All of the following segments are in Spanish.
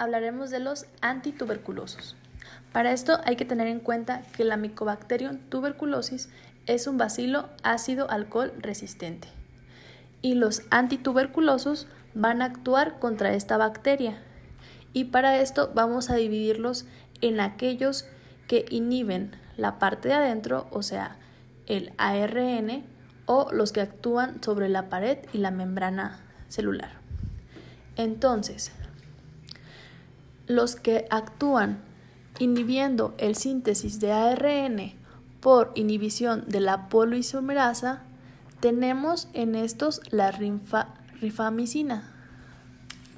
hablaremos de los antituberculosos. Para esto hay que tener en cuenta que la Mycobacterium tuberculosis es un bacilo ácido alcohol resistente y los antituberculosos van a actuar contra esta bacteria y para esto vamos a dividirlos en aquellos que inhiben la parte de adentro, o sea, el ARN, o los que actúan sobre la pared y la membrana celular. Entonces, los que actúan inhibiendo el síntesis de ARN por inhibición de la poliisomerasa, tenemos en estos la rifamicina.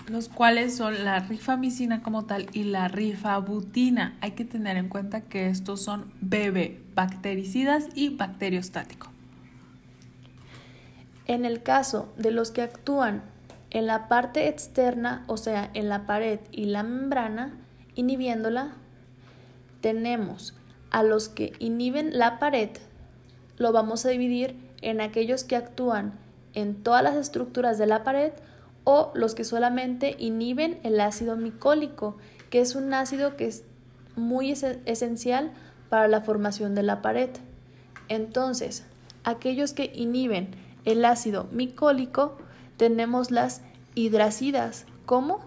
Los cuales son la rifamicina como tal y la rifabutina. Hay que tener en cuenta que estos son BB, bactericidas y bacteriostático. En el caso de los que actúan en la parte externa, o sea, en la pared y la membrana, inhibiéndola, tenemos a los que inhiben la pared, lo vamos a dividir en aquellos que actúan en todas las estructuras de la pared o los que solamente inhiben el ácido micólico, que es un ácido que es muy esencial para la formación de la pared. Entonces, aquellos que inhiben el ácido micólico, tenemos las hidracidas, ¿cómo?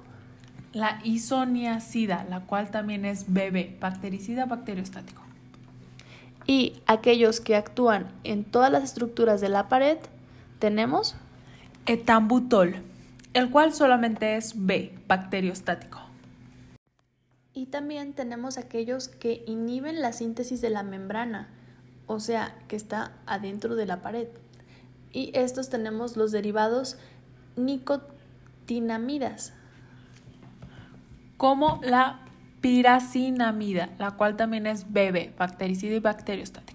La isoniacida, la cual también es BB, bactericida bacteriostático. Y aquellos que actúan en todas las estructuras de la pared, tenemos etambutol, el cual solamente es B, bacteriostático. Y también tenemos aquellos que inhiben la síntesis de la membrana, o sea, que está adentro de la pared. Y estos tenemos los derivados nicotinamidas. Como la piracinamida, la cual también es BB, bactericida y bacteriostático.